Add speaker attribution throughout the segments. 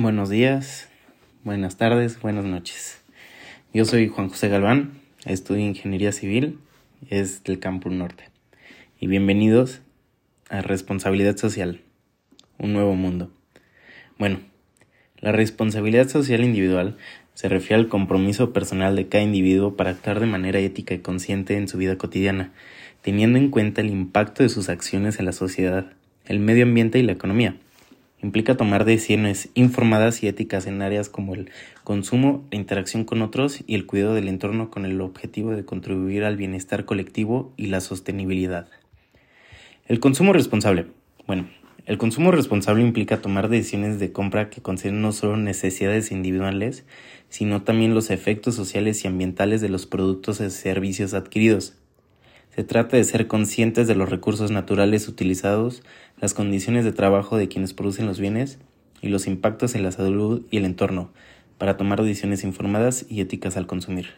Speaker 1: Buenos días, buenas tardes, buenas noches. Yo soy Juan José Galván, estudio Ingeniería Civil, es del Campus Norte. Y bienvenidos a Responsabilidad Social, un nuevo mundo. Bueno, la responsabilidad social individual se refiere al compromiso personal de cada individuo para actuar de manera ética y consciente en su vida cotidiana, teniendo en cuenta el impacto de sus acciones en la sociedad, el medio ambiente y la economía. Implica tomar decisiones informadas y éticas en áreas como el consumo, la interacción con otros y el cuidado del entorno con el objetivo de contribuir al bienestar colectivo y la sostenibilidad. El consumo responsable. Bueno, el consumo responsable implica tomar decisiones de compra que consideren no solo necesidades individuales, sino también los efectos sociales y ambientales de los productos y servicios adquiridos. Se trata de ser conscientes de los recursos naturales utilizados, las condiciones de trabajo de quienes producen los bienes y los impactos en la salud y el entorno, para tomar decisiones informadas y éticas al consumir.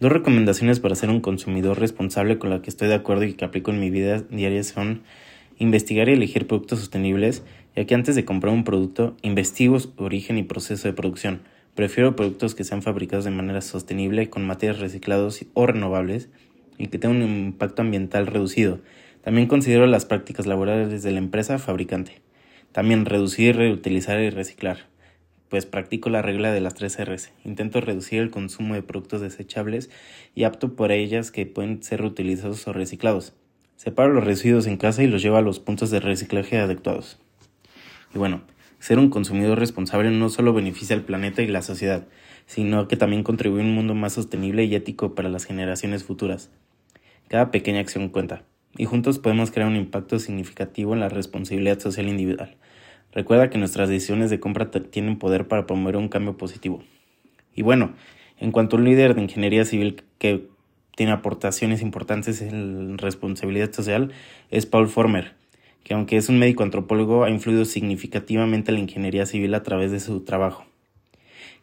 Speaker 1: Dos recomendaciones para ser un consumidor responsable con la que estoy de acuerdo y que aplico en mi vida diaria son investigar y elegir productos sostenibles, ya que antes de comprar un producto investigo su origen y proceso de producción. Prefiero productos que sean fabricados de manera sostenible con materiales reciclados o renovables y que tengan un impacto ambiental reducido. También considero las prácticas laborales de la empresa fabricante. También reducir, reutilizar y reciclar. Pues practico la regla de las tres R's. Intento reducir el consumo de productos desechables y apto por ellas que pueden ser reutilizados o reciclados. Separo los residuos en casa y los llevo a los puntos de reciclaje adecuados. Y bueno, ser un consumidor responsable no solo beneficia al planeta y la sociedad, sino que también contribuye a un mundo más sostenible y ético para las generaciones futuras. Cada pequeña acción cuenta, y juntos podemos crear un impacto significativo en la responsabilidad social individual. Recuerda que nuestras decisiones de compra tienen poder para promover un cambio positivo. Y bueno, en cuanto a un líder de ingeniería civil que tiene aportaciones importantes en responsabilidad social, es Paul Former, que aunque es un médico antropólogo, ha influido significativamente en la ingeniería civil a través de su trabajo.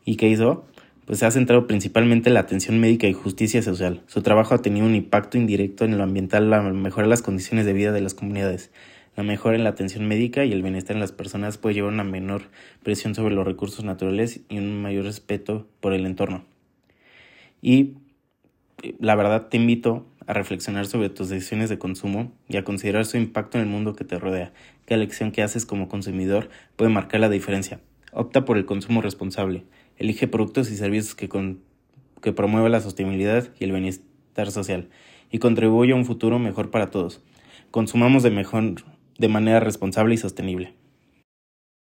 Speaker 1: ¿Y qué hizo? Pues se ha centrado principalmente en la atención médica y justicia social. Su trabajo ha tenido un impacto indirecto en lo ambiental, la mejora de las condiciones de vida de las comunidades. La mejora en la atención médica y el bienestar en las personas puede llevar a una menor presión sobre los recursos naturales y un mayor respeto por el entorno. Y la verdad te invito a reflexionar sobre tus decisiones de consumo y a considerar su impacto en el mundo que te rodea. Qué elección que haces como consumidor puede marcar la diferencia. Opta por el consumo responsable. Elige productos y servicios que, que promuevan la sostenibilidad y el bienestar social y contribuye a un futuro mejor para todos. Consumamos de mejor de manera responsable y sostenible.